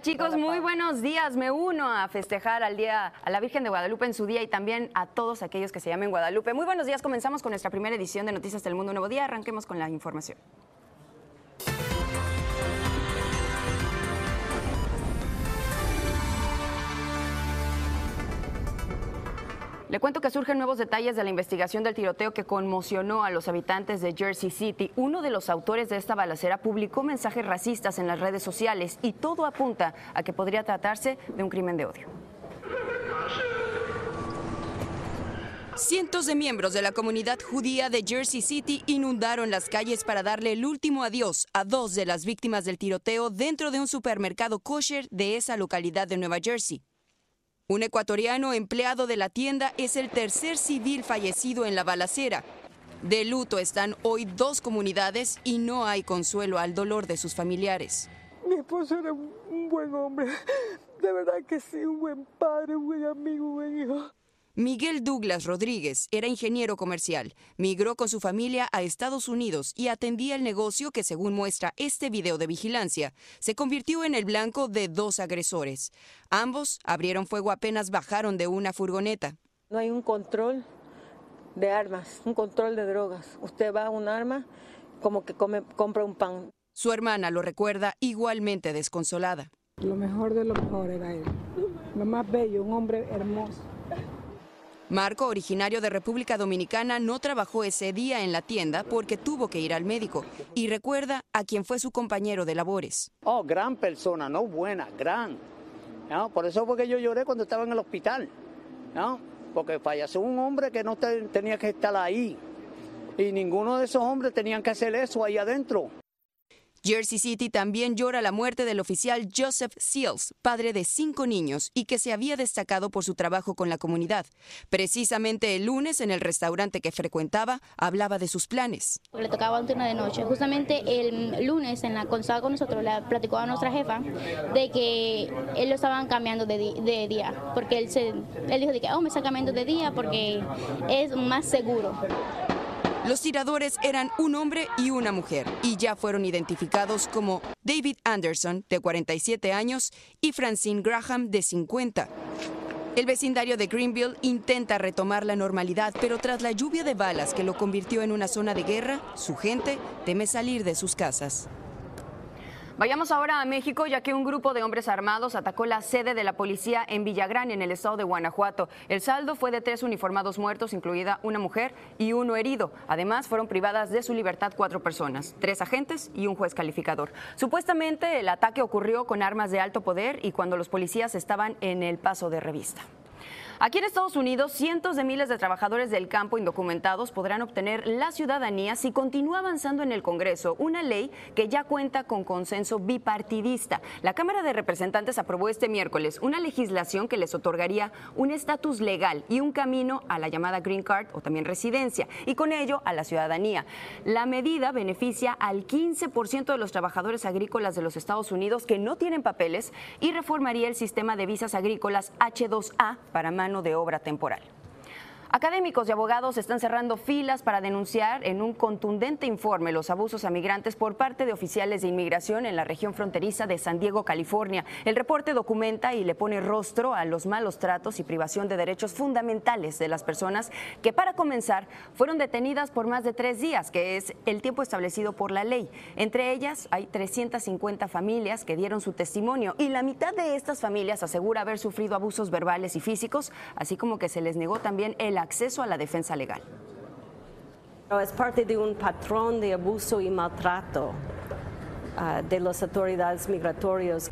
Hola chicos, muy buenos días. Me uno a festejar al día a la Virgen de Guadalupe en su día y también a todos aquellos que se llamen Guadalupe. Muy buenos días. Comenzamos con nuestra primera edición de Noticias del Mundo Nuevo Día. Arranquemos con la información. Le cuento que surgen nuevos detalles de la investigación del tiroteo que conmocionó a los habitantes de Jersey City. Uno de los autores de esta balacera publicó mensajes racistas en las redes sociales y todo apunta a que podría tratarse de un crimen de odio. Cientos de miembros de la comunidad judía de Jersey City inundaron las calles para darle el último adiós a dos de las víctimas del tiroteo dentro de un supermercado kosher de esa localidad de Nueva Jersey. Un ecuatoriano empleado de la tienda es el tercer civil fallecido en la balacera. De luto están hoy dos comunidades y no hay consuelo al dolor de sus familiares. Mi esposo era un buen hombre, de verdad que sí, un buen padre, un buen amigo. Miguel Douglas Rodríguez era ingeniero comercial. Migró con su familia a Estados Unidos y atendía el negocio que, según muestra este video de vigilancia, se convirtió en el blanco de dos agresores. Ambos abrieron fuego apenas bajaron de una furgoneta. No hay un control de armas, un control de drogas. Usted va a un arma como que compra un pan. Su hermana lo recuerda igualmente desconsolada. Lo mejor de lo mejor era él. Lo más bello, un hombre hermoso. Marco, originario de República Dominicana, no trabajó ese día en la tienda porque tuvo que ir al médico y recuerda a quien fue su compañero de labores. Oh, gran persona, no buena, gran. Por eso fue que yo lloré cuando estaba en el hospital. ¿no? Porque falleció un hombre que no tenía que estar ahí. Y ninguno de esos hombres tenían que hacer eso ahí adentro. Jersey City también llora la muerte del oficial Joseph Seals, padre de cinco niños y que se había destacado por su trabajo con la comunidad. Precisamente el lunes en el restaurante que frecuentaba hablaba de sus planes. Le tocaba un turno de noche. Justamente el lunes en la consulta con nosotros le platicó a nuestra jefa de que él lo estaban cambiando de, día, porque él, se, él dijo de que oh, me está cambiando de día porque es más seguro. Los tiradores eran un hombre y una mujer y ya fueron identificados como David Anderson, de 47 años, y Francine Graham, de 50. El vecindario de Greenville intenta retomar la normalidad, pero tras la lluvia de balas que lo convirtió en una zona de guerra, su gente teme salir de sus casas. Vayamos ahora a México, ya que un grupo de hombres armados atacó la sede de la policía en Villagrán, en el estado de Guanajuato. El saldo fue de tres uniformados muertos, incluida una mujer y uno herido. Además, fueron privadas de su libertad cuatro personas, tres agentes y un juez calificador. Supuestamente, el ataque ocurrió con armas de alto poder y cuando los policías estaban en el paso de revista. Aquí en Estados Unidos, cientos de miles de trabajadores del campo indocumentados podrán obtener la ciudadanía si continúa avanzando en el Congreso una ley que ya cuenta con consenso bipartidista. La Cámara de Representantes aprobó este miércoles una legislación que les otorgaría un estatus legal y un camino a la llamada Green Card o también residencia y con ello a la ciudadanía. La medida beneficia al 15% de los trabajadores agrícolas de los Estados Unidos que no tienen papeles y reformaría el sistema de visas agrícolas H2A para de obra temporal. Académicos y abogados están cerrando filas para denunciar en un contundente informe los abusos a migrantes por parte de oficiales de inmigración en la región fronteriza de San Diego, California. El reporte documenta y le pone rostro a los malos tratos y privación de derechos fundamentales de las personas que, para comenzar, fueron detenidas por más de tres días, que es el tiempo establecido por la ley. Entre ellas hay 350 familias que dieron su testimonio y la mitad de estas familias asegura haber sufrido abusos verbales y físicos, así como que se les negó también el acceso a la defensa legal. Es parte de un patrón de abuso y maltrato ah, de las autoridades migratorias.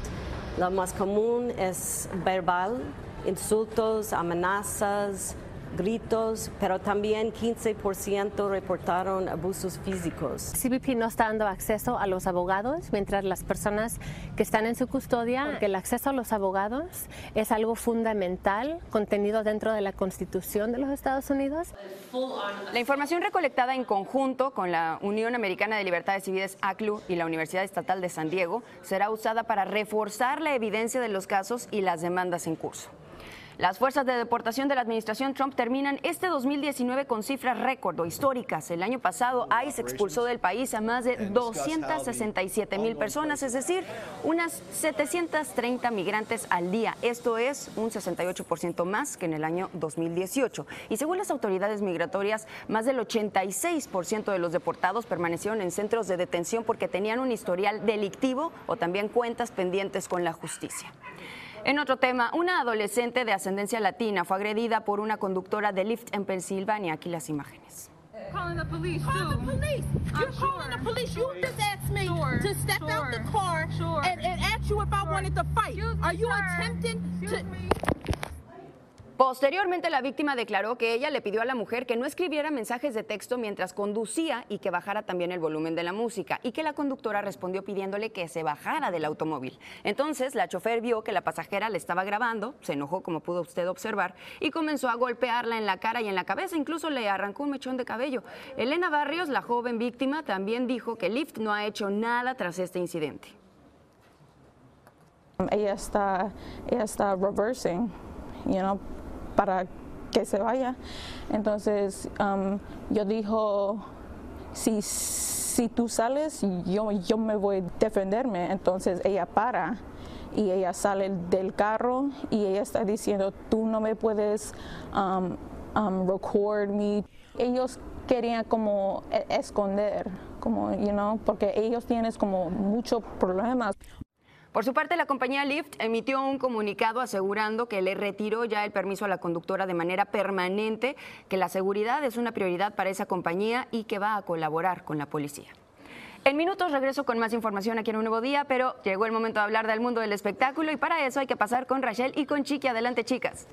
Lo más común es verbal, insultos, amenazas, gritos, pero también 15% reportaron abusos físicos. CBP no está dando acceso a los abogados, mientras las personas que están en su custodia, porque el acceso a los abogados es algo fundamental contenido dentro de la Constitución de los Estados Unidos. La información recolectada en conjunto con la Unión Americana de Libertades Civiles, ACLU, y la Universidad Estatal de San Diego será usada para reforzar la evidencia de los casos y las demandas en curso. Las fuerzas de deportación de la administración Trump terminan este 2019 con cifras récord o históricas. El año pasado, ICE expulsó del país a más de 267 mil personas, es decir, unas 730 migrantes al día. Esto es un 68% más que en el año 2018. Y según las autoridades migratorias, más del 86% de los deportados permanecieron en centros de detención porque tenían un historial delictivo o también cuentas pendientes con la justicia. En otro tema, una adolescente de ascendencia latina fue agredida por una conductora de Lyft en Pensilvania. Aquí las imágenes. calling the police. Call the police. You're calling the police. You just asked me to step out the car and, and ask you if I wanted to fight. Are you attempting to? Posteriormente, la víctima declaró que ella le pidió a la mujer que no escribiera mensajes de texto mientras conducía y que bajara también el volumen de la música, y que la conductora respondió pidiéndole que se bajara del automóvil. Entonces, la chofer vio que la pasajera le estaba grabando, se enojó como pudo usted observar, y comenzó a golpearla en la cara y en la cabeza, incluso le arrancó un mechón de cabello. Elena Barrios, la joven víctima, también dijo que Lyft no ha hecho nada tras este incidente. Ella está, ella está reversing, you know, para que se vaya. Entonces um, yo dijo, si, si tú sales, yo, yo me voy a defenderme. Entonces ella para y ella sale del carro y ella está diciendo, tú no me puedes um, um, record me. Ellos querían como e- esconder, como, you know, porque ellos tienen como muchos problemas. Por su parte, la compañía Lyft emitió un comunicado asegurando que le retiró ya el permiso a la conductora de manera permanente, que la seguridad es una prioridad para esa compañía y que va a colaborar con la policía. En minutos regreso con más información aquí en Un Nuevo Día, pero llegó el momento de hablar del mundo del espectáculo y para eso hay que pasar con Rachel y con Chiqui. Adelante, chicas.